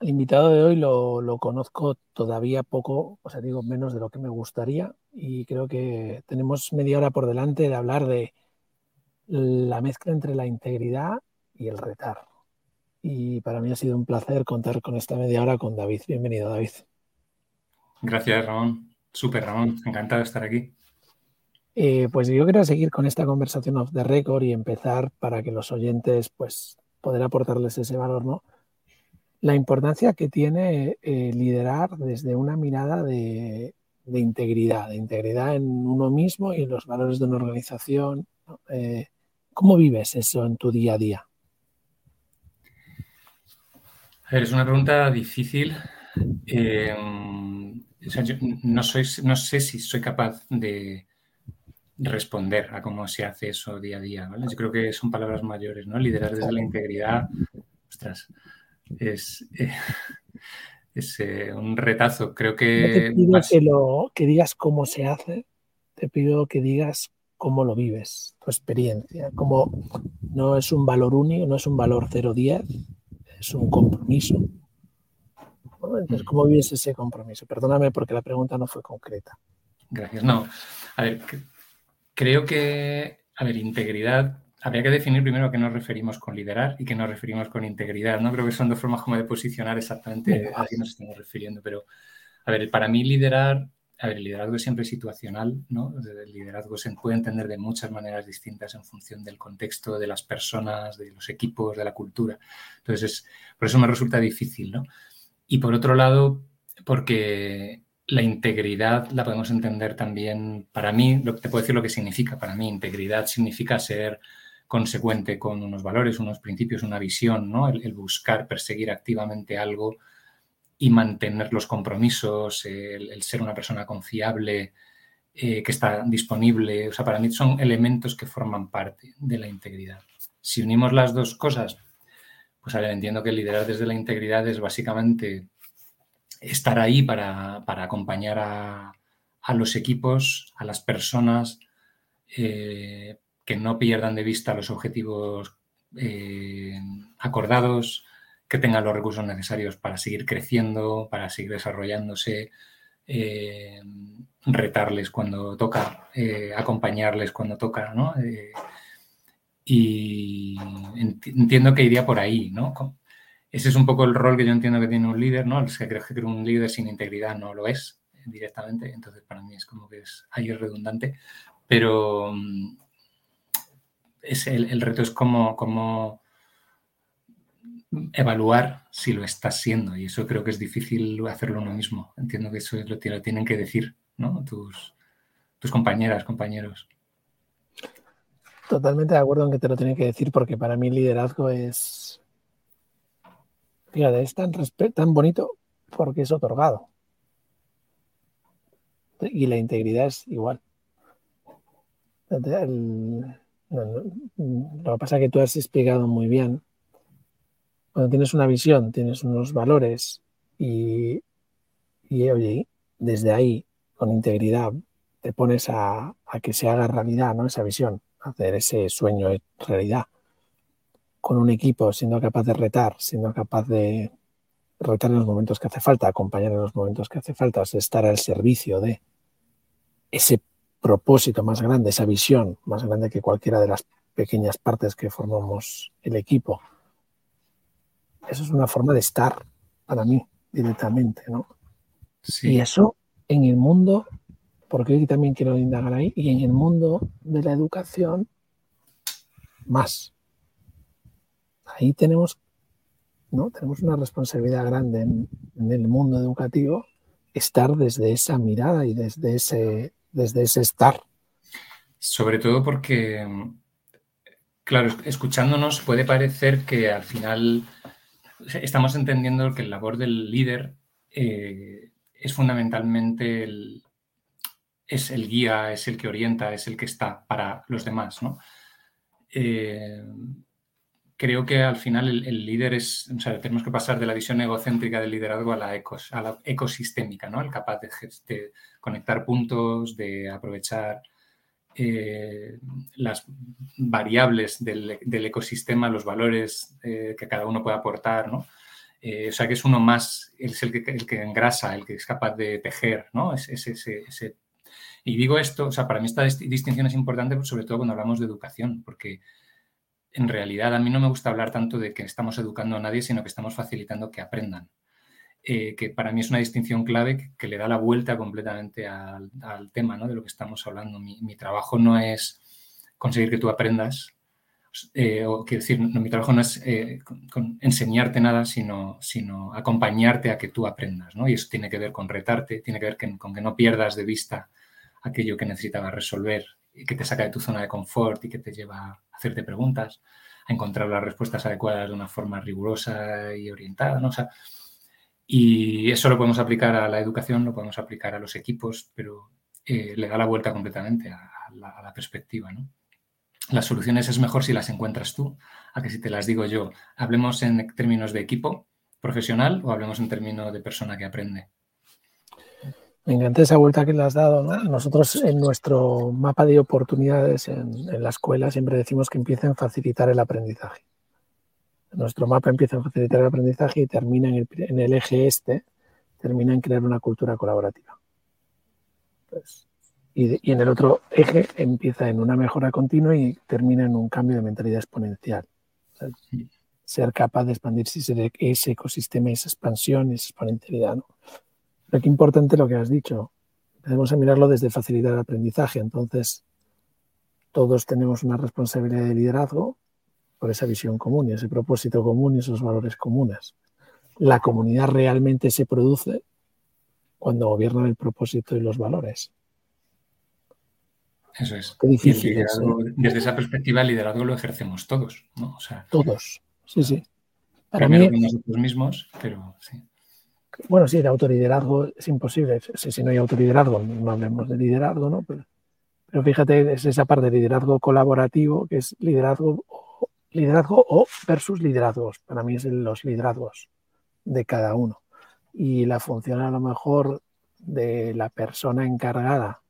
El invitado de hoy lo, lo, conozco todavía poco, o sea, digo menos de lo que me gustaría y creo que tenemos media hora por delante de hablar de la mezcla entre la integridad y el retar. Y para mí ha sido un placer contar con esta media hora con David. Bienvenido, David. Gracias, Ramón. Súper, Ramón. Encantado de estar aquí. Eh, pues yo quiero seguir con esta conversación off the record y empezar para que los oyentes, pues, poder aportarles ese valor, ¿no? La importancia que tiene eh, liderar desde una mirada de, de, integridad, de integridad en uno mismo y en los valores de una organización. Eh, ¿Cómo vives eso en tu día a día? A ver, es una pregunta difícil. Eh, o sea, yo no, soy, no sé si soy capaz de responder a cómo se hace eso día a día. ¿vale? Yo creo que son palabras mayores, ¿no? Liderar desde la integridad, ostras, es, eh, es eh, un retazo. Creo que... No te pido que, lo, que digas cómo se hace, te pido que digas cómo lo vives, tu experiencia, como no es un valor único, no es un valor 0-10, es un compromiso. Entonces, ¿cómo vives ese compromiso? Perdóname porque la pregunta no fue concreta. Gracias. No, a ver, creo que, a ver, integridad, habría que definir primero a qué nos referimos con liderar y qué nos referimos con integridad. No creo que son dos formas como de posicionar exactamente a qué nos estamos refiriendo, pero, a ver, para mí liderar a ver, el liderazgo es siempre situacional, ¿no? El liderazgo se puede entender de muchas maneras distintas en función del contexto, de las personas, de los equipos, de la cultura. Entonces, es, por eso me resulta difícil, ¿no? Y por otro lado, porque la integridad la podemos entender también, para mí, lo que te puedo decir lo que significa. Para mí, integridad significa ser consecuente con unos valores, unos principios, una visión, ¿no? El, buscar, perseguir activamente algo y mantener los compromisos, el, ser una persona confiable, eh, que está disponible. O sea, para mí son elementos que forman parte de la integridad. Si unimos las dos cosas, pues a entiendo que liderar desde la integridad es básicamente estar ahí para, para acompañar a, a, los equipos, a las personas, eh, que no pierdan de vista los objetivos eh, acordados, que tengan los recursos necesarios para seguir creciendo, para seguir desarrollándose, eh, retarles cuando toca, eh, acompañarles cuando toca, ¿no? Y entiendo que iría por ahí, ¿no? Ese es un poco el rol que yo entiendo que tiene un líder, ¿no? Es que creo que un líder sin integridad no lo es directamente, entonces para mí es como que es, ahí es redundante, pero mm, es el, el reto es como, como evaluar si lo estás siendo y eso creo que es difícil hacerlo uno mismo. Entiendo que eso es lo lo tienen que decir, ¿no? Tus, tus compañeras, compañeros. Totalmente de acuerdo en que te lo tienen que decir porque para mí liderazgo es, fíjate, es tan, tan bonito porque es otorgado. Y la integridad es igual. El, lo que pasa es que tú has explicado muy bien cuando tienes una visión, tienes unos valores y, y oye, desde ahí, con integridad, te pones a, a, que se haga realidad ¿no? esa visión, hacer ese sueño realidad, con un equipo siendo capaz de retar, siendo capaz de retar en los momentos que hace falta, acompañar en los momentos que hace falta, estar al servicio de ese propósito más grande, esa visión más grande que cualquiera de las pequeñas partes que formamos el equipo eso es una forma de estar para mí directamente, ¿no? Sí. Y eso en el mundo, porque hoy también quiero indagar ahí, y en el mundo de la educación, más. Ahí tenemos, ¿no? Tenemos una responsabilidad grande en, en el mundo educativo, estar desde esa mirada y desde ese, desde ese estar. Sobre todo porque, claro, escuchándonos puede parecer que al final estamos entendiendo que el labor del líder eh, es fundamentalmente el, es el guía, es el que orienta, es el que está para los demás, ¿no? Eh, creo que al final el, el, líder es, o sea, tenemos que pasar de la visión egocéntrica del liderazgo a la, ecos, a la ecosistémica, ¿no? El capaz de, de conectar puntos, de aprovechar eh, las variables del, del, ecosistema, los valores eh, que cada uno puede aportar, ¿no? Eh, o sea que es uno más, es el que, el que engrasa, el que es capaz de tejer, ¿no? ese, Y digo esto, o sea, para mí esta distinción es importante, sobre todo cuando hablamos de educación, porque en realidad a mí no me gusta hablar tanto de que estamos educando a nadie, sino que estamos facilitando que aprendan. Eh, que para mí es una distinción clave que, le da la vuelta completamente al, tema ¿no? de lo que estamos hablando. Mi, trabajo no es conseguir que tú aprendas, eh, o quiero decir, mi trabajo no es eh, enseñarte nada, sino, sino acompañarte a que tú aprendas. ¿no? Y eso tiene que ver con retarte, tiene que ver con que no pierdas de vista aquello que necesitabas resolver y que te saca de tu zona de confort y que te lleva hacerte preguntas, a encontrar las respuestas adecuadas de una forma rigurosa y orientada. ¿no? O sea, y eso lo podemos aplicar a la educación, lo podemos aplicar a los equipos, pero eh, le da la vuelta completamente a, la, perspectiva. ¿no? Las soluciones es mejor si las encuentras tú, a que si te las digo yo. Hablemos en términos de equipo profesional o hablemos en términos de persona que aprende. Me encanta esa vuelta que le has dado. Nosotros en nuestro mapa de oportunidades en, en la escuela siempre decimos que empiecen a facilitar el aprendizaje. Nuestro mapa empieza a facilitar el aprendizaje y termina en el, eje este, termina en crear una cultura colaborativa. Pues, y, en el otro eje empieza en una mejora continua y termina en un cambio de mentalidad exponencial. ser capaz de expandirse ese, ese ecosistema, esa expansión, esa exponencialidad. ¿no? Pero qué importante lo que has dicho. Debemos mirarlo desde facilitar el aprendizaje. Entonces, todos tenemos una responsabilidad de liderazgo por esa visión común y ese propósito común y esos valores comunes. La comunidad realmente se produce cuando gobiernan el propósito y los valores. Eso es. Qué difícil ¿eh? Desde esa perspectiva, el liderazgo lo ejercemos todos, ¿no? todos, sí, sí. Para mí, nosotros mismos, pero sí. Bueno, sí, de autoliderazgo es imposible. Si, no hay autoliderazgo, no hablemos de liderazgo, ¿no? Pero, pero fíjate, es esa parte de liderazgo colaborativo, que es liderazgo liderazgo o versus liderazgos. Para mí es los liderazgos de cada uno. Y la función a lo mejor de la persona encargada,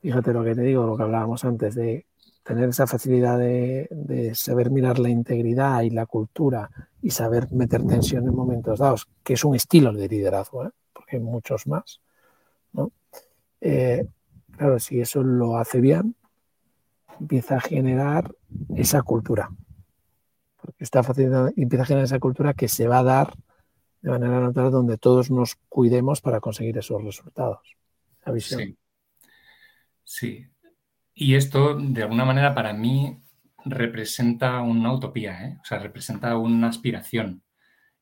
fíjate lo que te digo, lo que hablábamos antes, de tener esa facilidad de, saber mirar la integridad y la cultura y saber meter tensión en momentos dados, que es un estilo de liderazgo, ¿eh? porque hay muchos más. Eh, claro, si eso lo hace bien, empieza a generar esa cultura. Porque está facilitando, empieza a generar esa cultura que se va a dar de manera natural donde todos nos cuidemos para conseguir esos resultados. La visión. Sí. sí. Y esto, de alguna manera, para mí representa una utopía, ¿eh? o sea, representa una aspiración.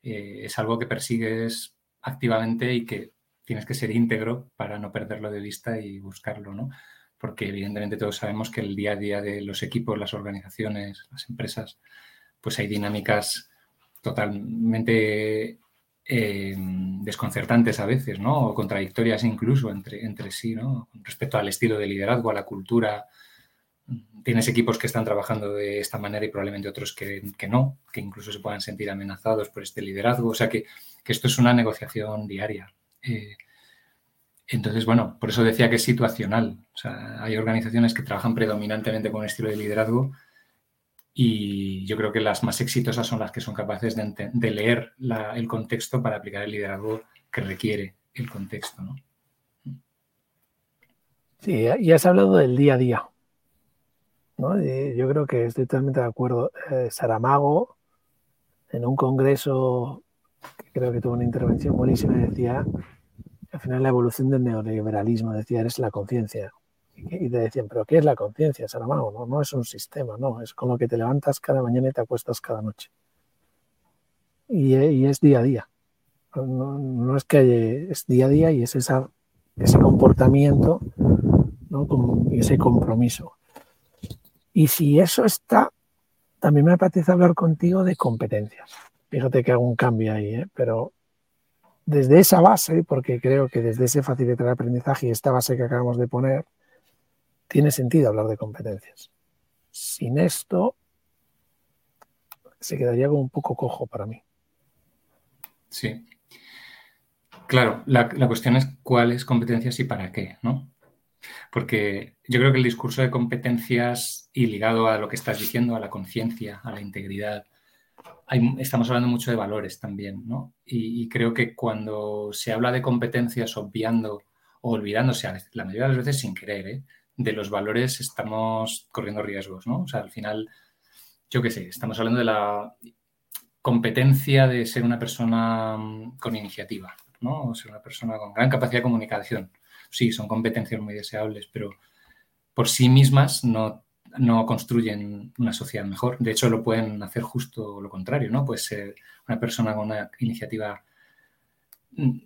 Eh, es algo que persigues activamente y que tienes que ser íntegro para no perderlo de vista y buscarlo, ¿no? porque evidentemente todos sabemos que el día a día de los equipos, las organizaciones, las empresas, pues hay dinámicas totalmente eh, desconcertantes a veces, ¿no? O contradictorias incluso entre, entre sí, ¿no? Respecto al estilo de liderazgo, a la cultura. Tienes equipos que están trabajando de esta manera y probablemente otros que, no, que incluso se puedan sentir amenazados por este liderazgo. O sea que, esto es una negociación diaria. Eh, entonces, bueno, por eso decía que es situacional. O sea, hay organizaciones que trabajan predominantemente con un estilo de liderazgo y yo creo que las más exitosas son las que son capaces de, leer el contexto para aplicar el liderazgo que requiere el contexto. Sí, y has hablado del día a día. ¿no? yo creo que estoy totalmente de acuerdo. Eh, Saramago, en un congreso que creo que tuvo una intervención buenísima, decía al final la evolución del neoliberalismo, decía, eres la conciencia. Y te decían, ¿pero qué es la conciencia, Saramago? No, no es un sistema, no, es con lo que te levantas cada mañana y te acuestas cada noche. Y, es día a día. No, es que es día a día y es esa, ese comportamiento ¿no? y ese compromiso. Y si eso está, también me apetece hablar contigo de competencias. Fíjate que hago un cambio ahí, ¿eh? pero desde esa base, porque creo que desde ese facilitar el aprendizaje y esta base que acabamos de poner, tiene sentido hablar de competencias. Sin esto, se quedaría como un poco cojo para mí. Sí. Claro, la, cuestión es cuáles competencias y para qué, ¿no? Porque yo creo que el discurso de competencias y ligado a lo que estás diciendo, a la conciencia, a la integridad, estamos hablando mucho de valores también, ¿no? Y, creo que cuando se habla de competencias obviando o olvidándose, la mayoría de las veces sin querer, ¿eh? De los valores estamos corriendo riesgos, ¿no? O sea, al final, yo qué sé, estamos hablando de la competencia de ser una persona mm, con iniciativa, ¿no? O ser una persona con gran capacidad de comunicación. Sí, son competencias muy deseables, pero por sí mismas no no construyen una sociedad mejor. De hecho, lo pueden hacer justo lo contrario, ¿no? Puede ser una persona con una iniciativa mm,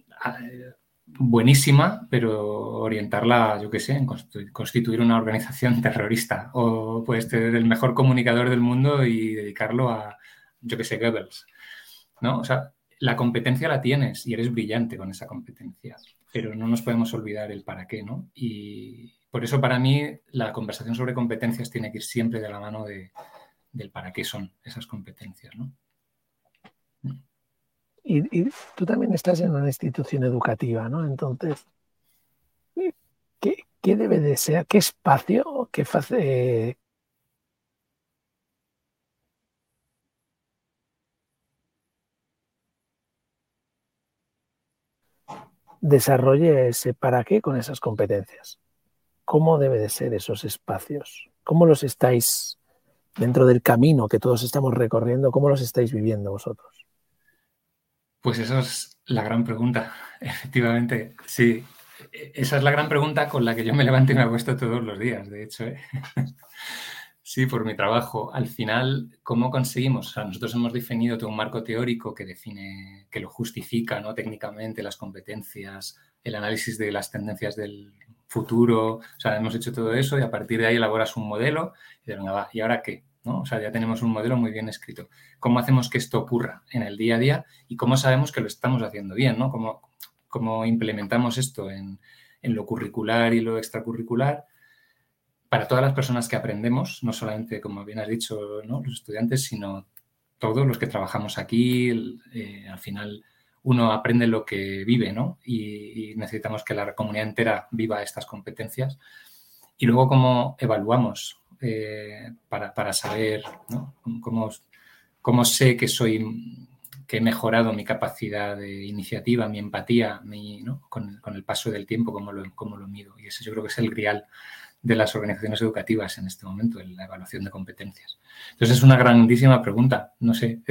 buenísima, pero orientarla, yo qué sé, en constituir una organización terrorista. O puedes ser el mejor comunicador del mundo y dedicarlo a, yo qué sé, Goebbels. ¿No? O sea, la competencia la tienes y eres brillante con esa competencia, pero no nos podemos olvidar el para qué, ¿no? Y, por eso para mí la conversación sobre competencias tiene que ir siempre de la mano de, del para qué son esas competencias. ¿no? Y, tú también estás en una institución educativa, ¿no? Entonces, ¿qué, debe de ser? ¿Qué espacio? ¿Qué hace? desarrolle ese para qué con esas competencias cómo debe de ser esos espacios, cómo los estáis dentro del camino que todos estamos recorriendo, cómo los estáis viviendo vosotros. Pues esa es la gran pregunta, efectivamente. Sí, esa es la gran pregunta con la que yo me levanto y me acuesto todos los días, de hecho. ¿eh? Sí, por mi trabajo. Al final, ¿cómo conseguimos? nosotros hemos definido todo un marco teórico que define, que lo justifica ¿no? técnicamente las competencias, el análisis de las tendencias del futuro, o sea, hemos hecho todo eso y a partir de ahí elaboras un modelo y venga, va, ¿y ahora qué? ¿No? O sea, ya tenemos un modelo muy bien escrito. ¿Cómo hacemos que esto ocurra en el día a día y cómo sabemos que lo estamos haciendo bien? ¿no? ¿Cómo, cómo implementamos esto en, en, lo curricular y lo extracurricular? Para todas las personas que aprendemos, no solamente, como bien has dicho, los estudiantes, sino todos los que trabajamos aquí, eh, al final uno aprende lo que vive, ¿no? Y, necesitamos que la comunidad entera viva estas competencias. Y luego, ¿cómo evaluamos eh, para, saber, ¿no? ¿Cómo, sé que soy que he mejorado mi capacidad de iniciativa, mi empatía, mi, con, el paso del tiempo, cómo lo, cómo lo mido. Y eso yo creo que es el grial de las organizaciones educativas en este momento, en la evaluación de competencias. Entonces es una grandísima pregunta. No sé,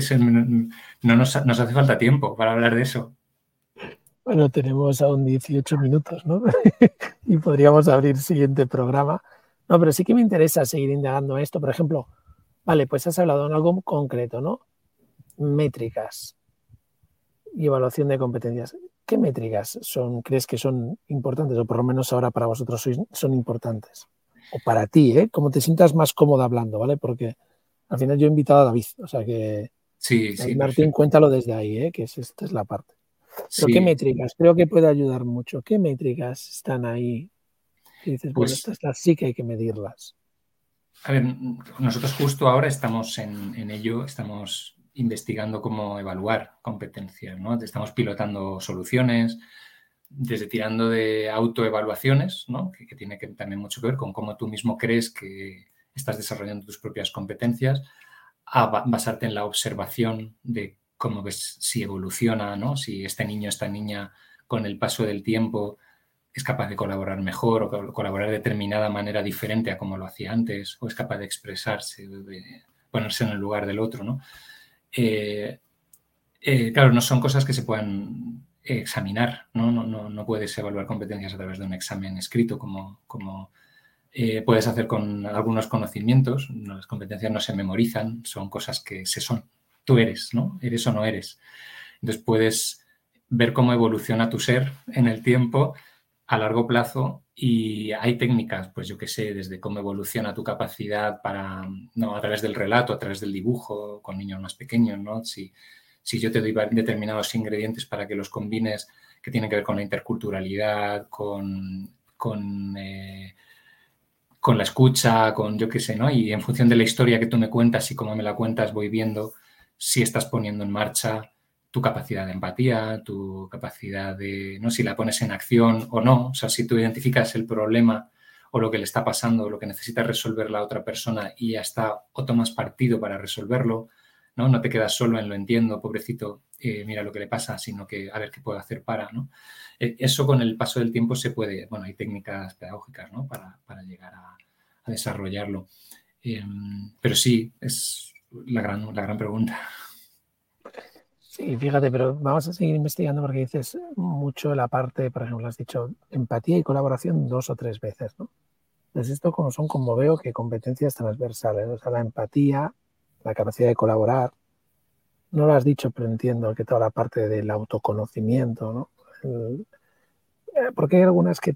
no nos, hace falta tiempo para hablar de eso. Bueno, tenemos aún 18 minutos, ¿no? y podríamos abrir siguiente programa. No, pero sí que me interesa seguir indagando esto. Por ejemplo, vale, pues has hablado en algo concreto, ¿no? Métricas y evaluación de competencias. ¿Qué métricas son, crees que son importantes o por lo menos ahora para vosotros son importantes? O para ti, ¿eh? Como te sientas más cómodo hablando, ¿vale? Porque al final yo he invitado a David, o sea que... Sí, sí. Martín, cuéntalo desde ahí, ¿eh? Que esta es la parte. ¿qué métricas? Creo que puede ayudar mucho. ¿Qué métricas están ahí? Y dices, bueno, pues estas, sí que hay que medirlas. A ver, nosotros justo ahora estamos en, en ello, estamos investigando cómo evaluar competencias, ¿no? Estamos pilotando soluciones, desde tirando de autoevaluaciones, ¿no? que, que tiene que, también mucho que ver con cómo tú mismo crees que estás desarrollando tus propias competencias, a basarte en la observación de cómo ves si evoluciona, ¿no? si este niño, esta niña, con el paso del tiempo es capaz de colaborar mejor o colaborar de determinada manera diferente a como lo hacía antes, o es capaz de expresarse, de ponerse en el lugar del otro. ¿no? Eh, eh, claro, no son cosas que se puedan examinar, ¿no? No, puedes evaluar competencias a través de un examen escrito como, como eh, puedes hacer con algunos conocimientos. Las competencias no se memorizan, son cosas que se son. Tú eres, ¿no? Eres o no eres. Entonces puedes ver cómo evoluciona tu ser en el tiempo a largo plazo y hay técnicas, pues yo qué sé, desde cómo evoluciona tu capacidad para, no, a través del relato, a través del dibujo, con niños más pequeños, ¿no? Si, si yo te doy determinados ingredientes para que los combines que tienen que ver con la interculturalidad, con, con, eh, con la escucha, con yo qué sé, ¿no? Y en función de la historia que tú me cuentas y cómo me la cuentas, voy viendo si estás poniendo en marcha tu capacidad de empatía, tu capacidad de, ¿no? Si la pones en acción o no, o sea, si tú identificas el problema o lo que le está pasando, o lo que necesita resolver la otra persona y ya está, o tomas partido para resolverlo, ¿no? No te quedas solo en lo entiendo, pobrecito, eh, mira lo que le pasa, sino que a ver qué puedo hacer para, ¿no? E, eso con el paso del tiempo se puede, bueno, hay técnicas pedagógicas, ¿no? Para, llegar a, desarrollarlo. Em, pero sí, es la gran, la gran pregunta. Sí, fíjate, pero vamos a seguir investigando porque dices mucho la parte, por ejemplo, has dicho empatía y colaboración dos o tres veces, ¿no? Entonces, esto como son, como veo, que competencias transversales, o sea, la empatía, la capacidad de colaborar. No lo has dicho, pero entiendo que toda la parte del autoconocimiento, ¿no? Eh, porque hay algunas que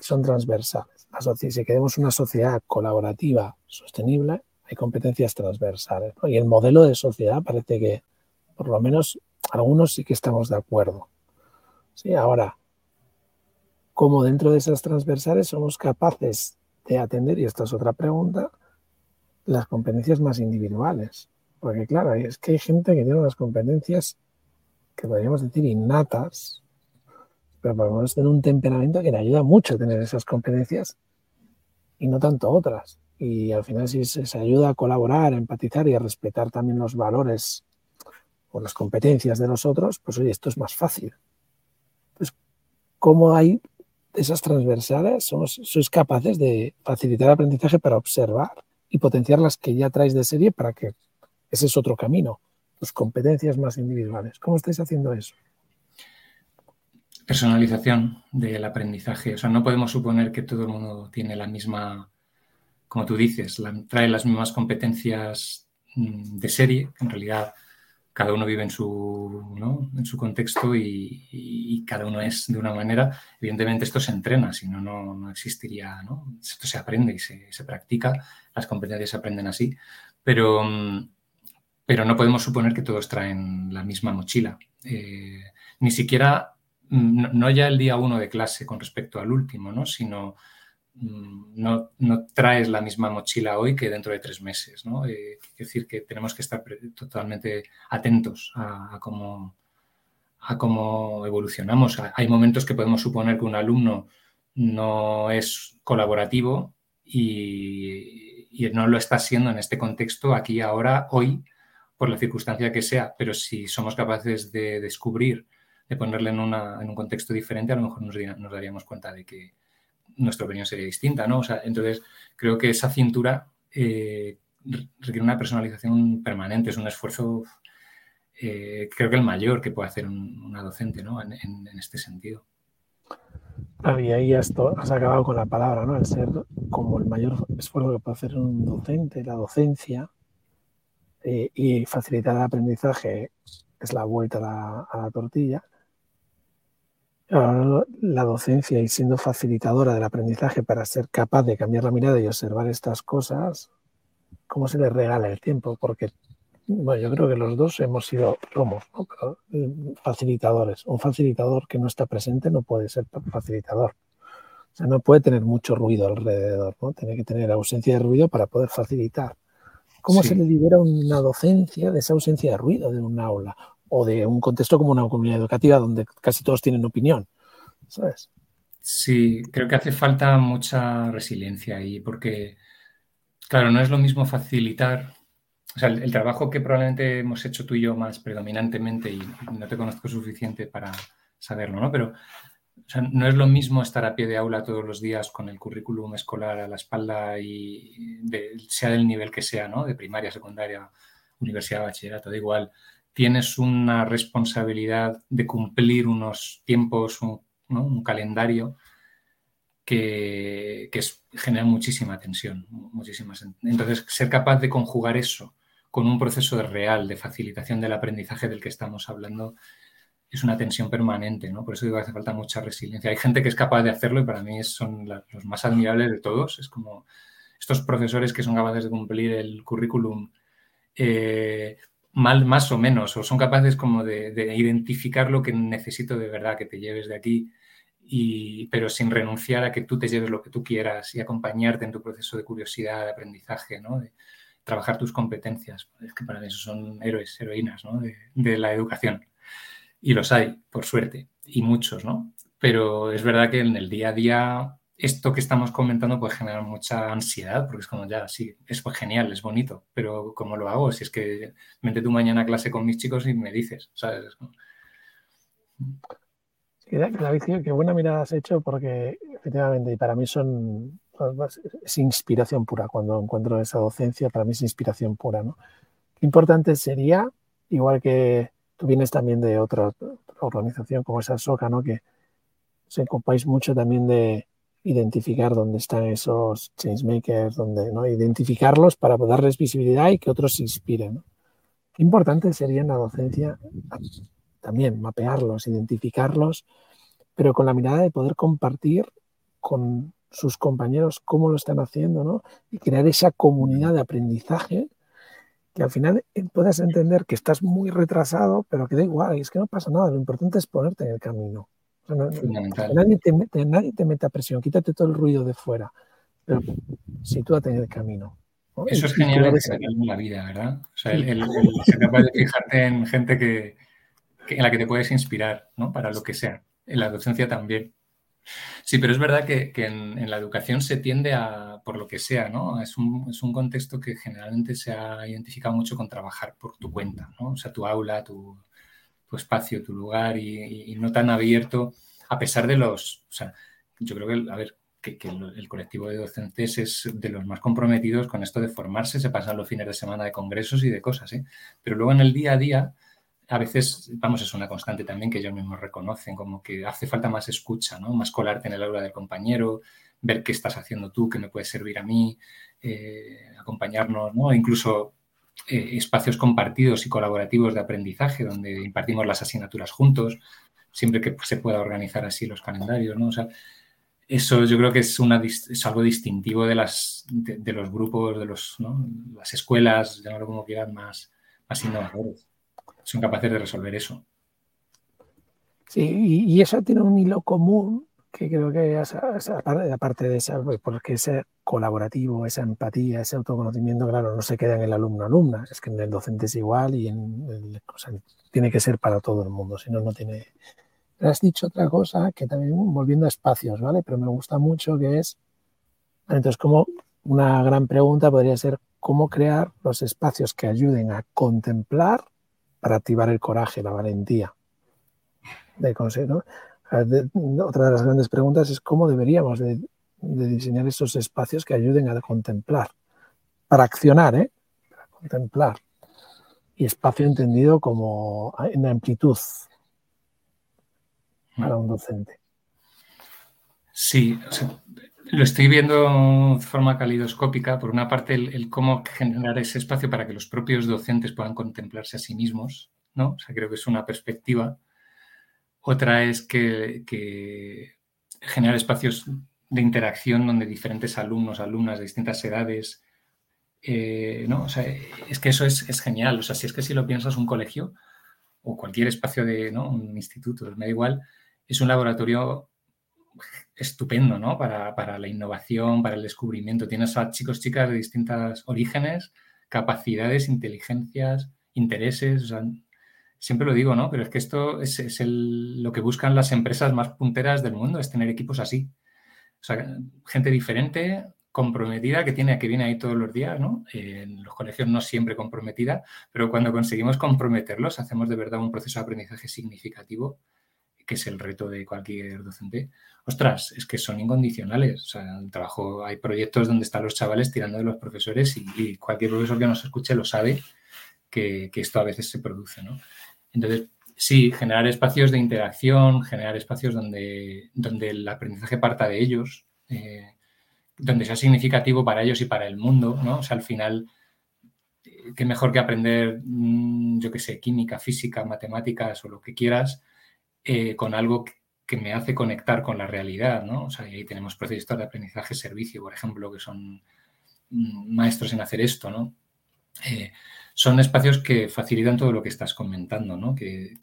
son transversales. Si queremos una sociedad colaborativa, sostenible, hay competencias transversales. Y el modelo de sociedad parece que, por lo menos, algunos sí que estamos de acuerdo. Sí, ahora, ¿cómo dentro de esas transversales somos capaces de atender, y esta es otra pregunta, las competencias más individuales. Porque claro, es que hay gente que tiene unas competencias que podríamos decir innatas, pero podemos tener un temperamento que le ayuda mucho a tener esas competencias y no tanto otras. Y al final si se, ayuda a colaborar, a empatizar y a respetar también los valores o las competencias de los otros, pues oye, esto es más fácil. Pues, ¿cómo hay esas transversales? Somos, sois capaces de facilitar el aprendizaje para observar y potenciar las que ya traes de serie para que ese es otro camino, tus competencias más individuales. ¿Cómo estáis haciendo eso? Personalización del aprendizaje. O sea, no podemos suponer que todo el mundo tiene la misma, como tú dices, trae las mismas competencias mm, de serie, en realidad cada uno vive en su, en su contexto y, cada uno es de una manera. Evidentemente esto se entrena, si no, no existiría, ¿no? Esto se aprende y se, se, practica, las competencias se aprenden así, pero, pero no podemos suponer que todos traen la misma mochila. Eh, ni siquiera, no, ya el día uno de clase con respecto al último, ¿no? sino Mm, no, traes la misma mochila hoy que dentro de tres meses. ¿no? Eh, es decir, que tenemos que estar totalmente atentos a, cómo, a cómo evolucionamos. Hay momentos que podemos suponer que un alumno no es colaborativo y, no lo está siendo en este contexto, aquí, ahora, hoy, por la circunstancia que sea. Pero si somos capaces de descubrir, de ponerle en, un contexto diferente, a lo mejor nos daríamos cuenta de que, nuestra opinión sería distinta, ¿no? O sea, entonces creo que esa cintura eh, requiere una personalización permanente, es un esfuerzo, eh, creo que el mayor que puede hacer una docente, ¿no? En, este sentido. y ahí has, has, acabado con la palabra, ¿no? El ser como el mayor esfuerzo que puede hacer un docente, la docencia, eh, y facilitar el aprendizaje es la vuelta a la tortilla la docencia y siendo facilitadora del aprendizaje para ser capaz de cambiar la mirada y observar estas cosas, ¿cómo se le regala el tiempo? Porque bueno, yo creo que los dos hemos sido, somos mm, facilitadores. Un facilitador que no está presente no puede ser facilitador. O sea, no puede tener mucho ruido alrededor, ¿no? Tiene que tener ausencia de ruido para poder facilitar. ¿Cómo se le libera una docencia de esa ausencia de ruido de un aula? O de un contexto como una comunidad educativa donde casi todos tienen opinión, ¿sabes? Sí, creo que hace falta mucha resiliencia ahí, porque, claro, no es lo mismo facilitar, o sea, el, trabajo que probablemente hemos hecho tú y yo más predominantemente, y no te conozco suficiente para saberlo, ¿no? Pero no es lo mismo estar a pie de aula todos los días con el currículum escolar a la espalda y sea del nivel que sea, ¿no? De primaria, secundaria, universidad, bachillerato, da igual tienes una responsabilidad de cumplir unos tiempos, un, calendario que, genera muchísima tensión. Entonces, ser capaz de conjugar eso con un proceso real de facilitación del aprendizaje del que estamos hablando es una tensión permanente, ¿no? Por eso digo que hace falta mucha resiliencia. Hay gente que es capaz de hacerlo y para mí son los más admirables de todos. Es como estos profesores que son capaces de cumplir el currículum eh, mal más o menos, o son capaces como de, identificar lo que necesito de verdad que te lleves de aquí, y, pero sin renunciar a que tú te lleves lo que tú quieras y acompañarte en tu proceso de curiosidad, de aprendizaje, ¿no? de trabajar tus competencias. Es que para mí eso son héroes, heroínas ¿no? de, la educación. Y los hay, por suerte, y muchos, ¿no? Pero es verdad que en el día a día esto que estamos comentando puede generar mucha ansiedad, porque es como ya, sí, es genial, es bonito, pero ¿cómo lo hago? Si es que vente tú mañana a clase con mis chicos y me dices, ¿sabes? Qué buena mirada has hecho, porque efectivamente, y para mí son, es inspiración pura. Cuando encuentro esa docencia, para mí es inspiración pura, ¿no? Qué importante sería, igual que tú vienes también de otra, organización como esa SOCA, ¿no? Que se ocupáis mucho también de identificar dónde están esos changemakers, donde, ¿no? identificarlos para darles visibilidad y que otros se inspiren. Importante sería en la docencia también mapearlos, identificarlos, pero con la mirada de poder compartir con sus compañeros cómo lo están haciendo ¿no? y crear esa comunidad de aprendizaje que al final eh, puedas entender que estás muy retrasado, pero que da igual, y es que no pasa nada, lo importante es ponerte en el camino nadie, te mete, nadie te mete a presión, quítate todo el ruido de fuera, pero sitúate en el camino. Eso es genial en la vida, ¿verdad? O sea, el, ser capaz de fijarte en gente que, en la que te puedes inspirar, ¿no? Para lo que sea. En la docencia también. Sí, pero es verdad que, en, la educación se tiende a, por lo que sea, ¿no? Es un, es un, contexto que generalmente se ha identificado mucho con trabajar por tu cuenta, ¿no? O sea, tu aula, tu, tu espacio, tu lugar y, no tan abierto, a pesar de los, o sea, yo creo que, a ver, que, el, colectivo de docentes es de los más comprometidos con esto de formarse, se pasan los fines de semana de congresos y de cosas, ¿eh? Pero luego en el día a día, a veces, vamos, es una constante también que ellos mismos reconocen, como que hace falta más escucha, ¿no? Más colarte en el aula del compañero, ver qué estás haciendo tú, qué me puede servir a mí, eh, acompañarnos, ¿no? Incluso eh, espacios compartidos y colaborativos de aprendizaje donde impartimos las asignaturas juntos, siempre que se pueda organizar así los calendarios, ¿no? O sea, eso yo creo que es, una, es algo distintivo de, las, de, los grupos, de los, las escuelas, llamarlo como quieran, más, más innovadores. Son capaces de resolver eso. Sí, y, y eso tiene un hilo común que creo que aparte de esa, pues, porque ese colaborativo, esa empatía, ese autoconocimiento, claro, no se queda en el alumno-alumna, es que en el docente es igual y en el, tiene que ser para todo el mundo, si no, no tiene... Has dicho otra cosa que también, volviendo a espacios, ¿vale? Pero me gusta mucho que es, entonces, como una gran pregunta podría ser, ¿cómo crear los espacios que ayuden a contemplar para activar el coraje, la valentía? De consejo, otra de las grandes preguntas es cómo deberíamos de, diseñar esos espacios que ayuden a contemplar, para accionar, ¿eh? para contemplar. Y espacio entendido como en amplitud para un docente. Sí, lo estoy viendo de forma calidoscópica. Por una parte, el, cómo generar ese espacio para que los propios docentes puedan contemplarse a sí mismos, ¿no? O sea, creo que es una perspectiva otra es que, generar espacios de interacción donde diferentes alumnos, alumnas de distintas edades, eh, ¿no? O sea, es que eso es, genial. O sea, si es que si lo piensas, un colegio o cualquier espacio de, ¿no? Un instituto, me da igual, es un laboratorio estupendo, ¿no? Para, para, la innovación, para el descubrimiento. Tienes a chicos, chicas de distintos orígenes, capacidades, inteligencias, intereses, siempre lo digo, ¿no? Pero es que esto es, lo que buscan las empresas más punteras del mundo, es tener equipos así. Gente diferente, comprometida, que tiene, que viene ahí todos los días, ¿no? En los colegios no siempre comprometida, pero cuando conseguimos comprometerlos, hacemos de verdad un proceso de aprendizaje significativo, que es el reto de cualquier docente. Ostras, es que son incondicionales. O sea, trabajo, hay proyectos donde están los chavales tirando de los profesores y, cualquier profesor que nos escuche lo sabe que, que, esto a veces se produce, ¿no? Entonces, sí, generar espacios de interacción, generar espacios donde, donde el aprendizaje parta de ellos, eh, donde sea significativo para ellos y para el mundo, ¿no? O sea, al final, eh, qué mejor que aprender, mm, yo qué sé, química, física, matemáticas o lo que quieras, eh, con algo que me hace conectar con la realidad, ¿no? O sea, ahí tenemos procesos de aprendizaje servicio, por ejemplo, que son mm, maestros en hacer esto, ¿no? Son espacios que facilitan todo lo que estás comentando, ¿no? que,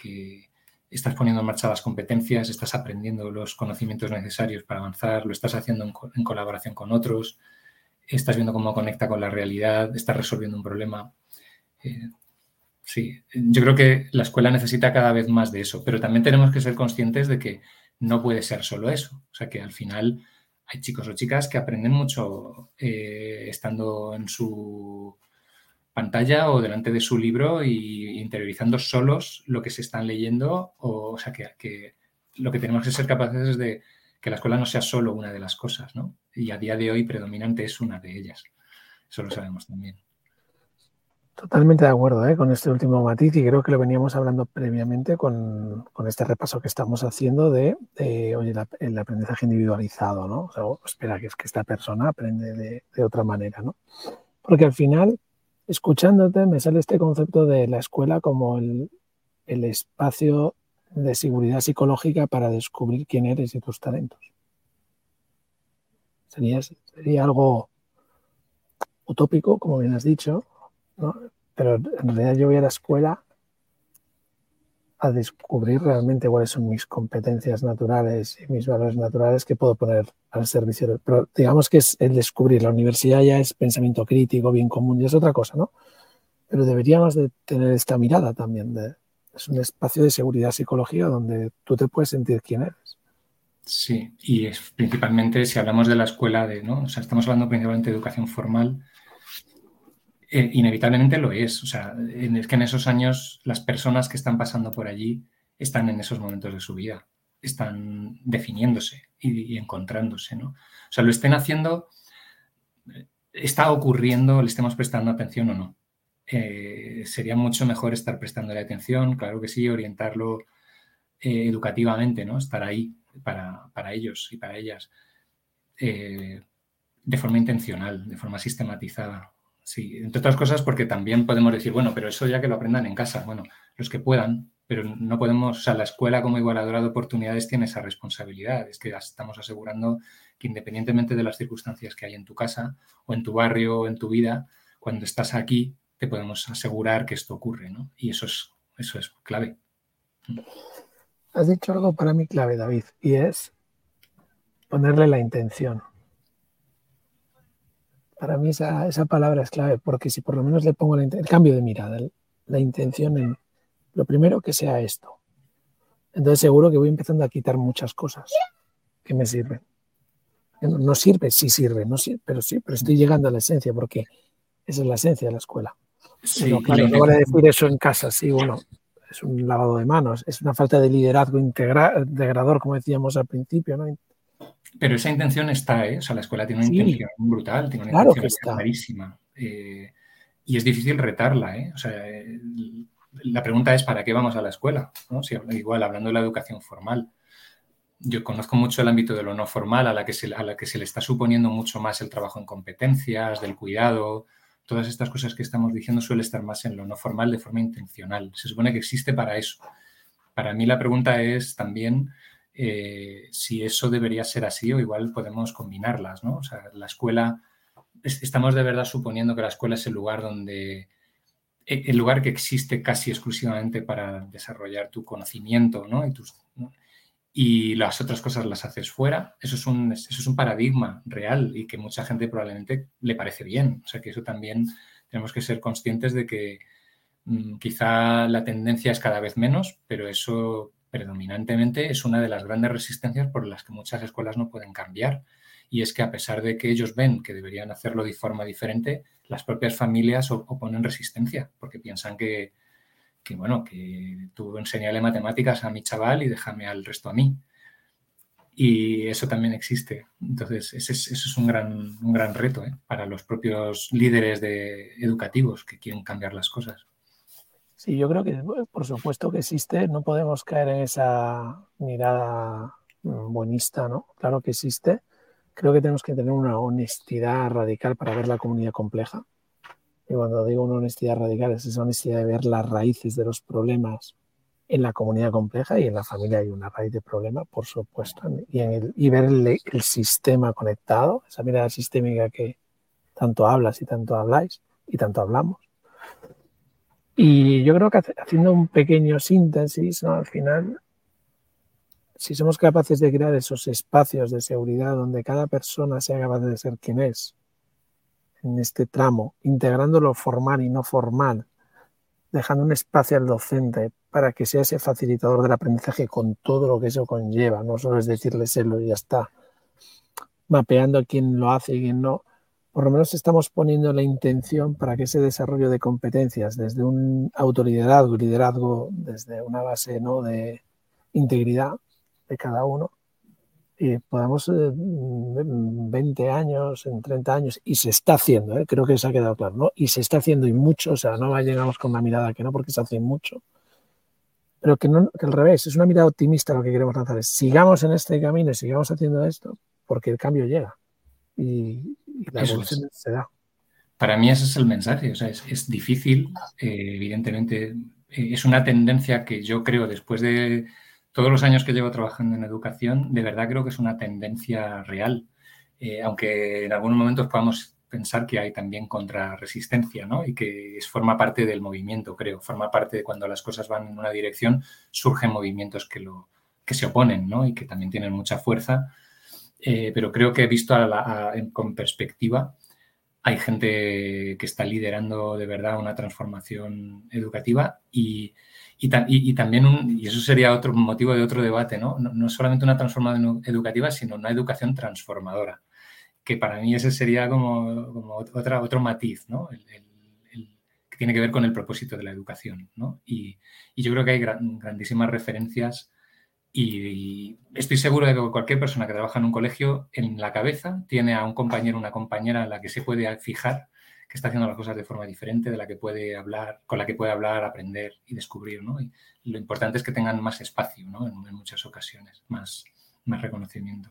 estás poniendo en marcha las competencias, estás aprendiendo los conocimientos necesarios para avanzar, lo estás haciendo en, colaboración con otros, estás viendo cómo conecta con la realidad, estás resolviendo un problema. Eh, sí, yo creo que la escuela necesita cada vez más de eso, pero también tenemos que ser conscientes de que no puede ser solo eso. O sea, que al final hay chicos o chicas que aprenden mucho eh, estando en su pantalla o delante de su libro y interiorizando solos lo que se están leyendo. O, sea, que, lo que tenemos que ser capaces es de que la escuela no sea solo una de las cosas, ¿no? Y a día de hoy predominante es una de ellas. Eso lo sabemos también. Totalmente de acuerdo ¿eh? con este último matiz y creo que lo veníamos hablando previamente con, este repaso que estamos haciendo de, oye, el aprendizaje individualizado, ¿no? O sea, oh, espera, que es que esta persona aprende de, otra manera, ¿no? Porque al final, escuchándote, me sale este concepto de la escuela como el, espacio de seguridad psicológica para descubrir quién eres y tus talentos. Sería, sería algo utópico, como bien has dicho, pero en realidad yo voy a la escuela a descubrir realmente cuáles son mis competencias naturales y mis valores naturales que puedo poner al servicio. Pero digamos que es el descubrir. La universidad ya es pensamiento crítico, bien común, y es otra cosa, ¿no? Pero deberíamos de tener esta mirada también. De, es un espacio de seguridad psicológica donde tú te puedes sentir quién eres. Sí, y es principalmente si hablamos de la escuela, de, ¿no? O sea, estamos hablando principalmente de educación formal, eh, inevitablemente lo es. O sea, es que en esos años las personas que están pasando por allí están en esos momentos de su vida, están definiéndose y, encontrándose, ¿no? O sea, lo estén haciendo, está ocurriendo, le estemos prestando atención o no. Eh, sería mucho mejor estar prestándole atención, claro que sí, orientarlo eh, educativamente, ¿no? Estar ahí para, ellos y para ellas. de forma intencional, de forma sistematizada. Sí, entre otras cosas porque también podemos decir, bueno, pero eso ya que lo aprendan en casa. Bueno, los que puedan, pero no podemos, o sea, la escuela como igualadora de oportunidades tiene esa responsabilidad. Es que estamos asegurando que independientemente de las circunstancias que hay en tu casa o en tu barrio o en tu vida, cuando estás aquí te podemos asegurar que esto ocurre, ¿no? Y eso es, eso es clave. Has dicho algo para mí clave, David, y es ponerle la intención para mí esa, palabra es clave, porque si por lo menos le pongo el cambio de mirada, la intención en lo primero que sea esto, entonces seguro que voy empezando a quitar muchas cosas que me sirven. No, sirve, sí sirve, no sirve, pero sí, pero estoy llegando a la esencia, porque esa es la esencia de la escuela. Sí, no, claro, no vale decir eso en casa, sí, bueno, es un lavado de manos, es una falta de liderazgo integrador, como decíamos al principio, ¿no? Pero esa intención está, ¿eh? O sea, la escuela tiene una intención brutal, tiene una intención clarísima. Eh, y es difícil retarla, ¿eh? O sea, la pregunta es, ¿para qué vamos a la escuela? igual, hablando de la educación formal. Yo conozco mucho el ámbito de lo no formal, a la, que se, a la que se le está suponiendo mucho más el trabajo en competencias, del cuidado. Todas estas cosas que estamos diciendo suele estar más en lo no formal de forma intencional. Se supone que existe para eso. Para mí la pregunta es también eh, si eso debería ser así o igual podemos combinarlas, ¿no? O sea, la escuela, estamos de verdad suponiendo que la escuela es el lugar donde, e, el lugar que existe casi exclusivamente para desarrollar tu conocimiento, ¿no? Y, tus, y las otras cosas las haces fuera. Eso es, un, eso es un paradigma real y que mucha gente probablemente le parece bien. O sea, que eso también tenemos que ser conscientes de que mm, quizá la tendencia es cada vez menos, pero eso predominantemente es una de las grandes resistencias por las que muchas escuelas no pueden cambiar. Y es que a pesar de que ellos ven que deberían hacerlo de forma diferente, las propias familias oponen resistencia, porque piensan que, bueno, que tú enseñale matemáticas a mi chaval y déjame al resto a mí. Y eso también existe. Entonces, ese es un gran, un gran reto ¿eh? para los propios líderes de, educativos que quieren cambiar las cosas. Sí, yo creo que por supuesto que existe, no podemos caer en esa mirada mm, buenista, ¿no? Claro que existe. Creo que tenemos que tener una honestidad radical para ver la comunidad compleja. Y cuando digo una honestidad radical es esa honestidad de ver las raíces de los problemas en la comunidad compleja y en la familia hay una raíz de problema, por supuesto, y, en el, y ver el, el, sistema conectado, esa mirada sistémica que tanto hablas y tanto habláis y tanto hablamos. Y yo creo que haciendo un pequeño síntesis, al final, si somos capaces de crear esos espacios de seguridad donde cada persona sea capaz de ser quien es, en este tramo, integrando lo formal y no formal, dejando un espacio al docente para que sea ese facilitador del aprendizaje con todo lo que eso conlleva, no solo es decirle serlo y ya está. mapeando quién lo hace y quién no, por lo menos estamos poniendo la intención para que ese desarrollo de competencias, desde un autoliderazgo liderazgo, desde una base ¿no? de integridad de cada uno, y podamos en 20 años, en 30 años, y se está haciendo, ¿eh? creo que se ha quedado claro, ¿no? Y se está haciendo y mucho, o sea, no llegamos con una mirada que no, porque se hace mucho, pero que, no, que al revés, es una mirada optimista lo que queremos lanzar, sigamos en este camino y sigamos haciendo esto, porque el cambio llega y, la evolución se da. Para mí ese es el mensaje, o sea, es, difícil, eh, evidentemente, eh, es una tendencia que yo creo después de todos los años que llevo trabajando en educación, de verdad creo que es una tendencia real, eh, aunque en algunos momentos podamos pensar que hay también contrarresistencia, ¿no? Y que es, forma parte del movimiento, creo, forma parte de cuando las cosas van en una dirección, surgen movimientos que, lo, que se oponen, ¿no? Y que también tienen mucha fuerza, eh, pero creo que he visto con perspectiva, hay gente que está liderando de verdad una transformación educativa y, y, también, un, y eso sería otro motivo de otro debate, ¿no? ¿no? solamente una transformación educativa, sino una educación transformadora, que para mí ese sería como, como otra, otro matiz, ¿no? El, que tiene que ver con el propósito de la educación, ¿no? Y, yo creo que hay grandísimas referencias y, estoy seguro de que cualquier persona que trabaja en un colegio, en la cabeza, tiene a un compañero o una compañera en la que se puede fijar que está haciendo las cosas de forma diferente, de la que puede hablar, con la que puede hablar, aprender y descubrir, ¿no? Y lo importante es que tengan más espacio. En, muchas ocasiones, más, más reconocimiento.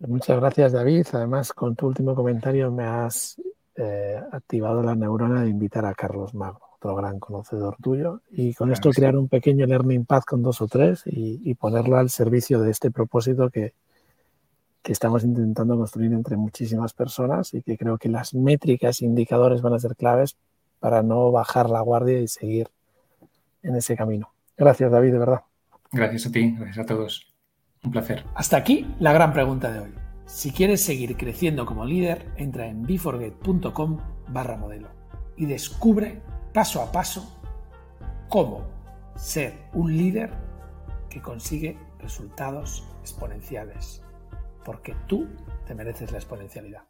Muchas gracias, David. Además, con tu último comentario me has eh, activado la neurona de invitar a Carlos Mago, otro gran conocedor tuyo, y con esto crear un pequeño Learning Path con dos o tres y ponerlo al servicio de este propósito que, que estamos intentando construir entre muchísimas personas y que creo que las métricas e indicadores van a ser claves para no bajar la guardia y seguir en ese camino. Gracias, David, de verdad. Gracias a ti, gracias a todos. Un placer. Hasta aquí la gran pregunta de hoy. Si quieres seguir creciendo como líder, entra en beforget.com barra modelo y descubre paso a paso cómo ser un líder que consigue resultados exponenciales, porque tú te mereces la exponencialidad.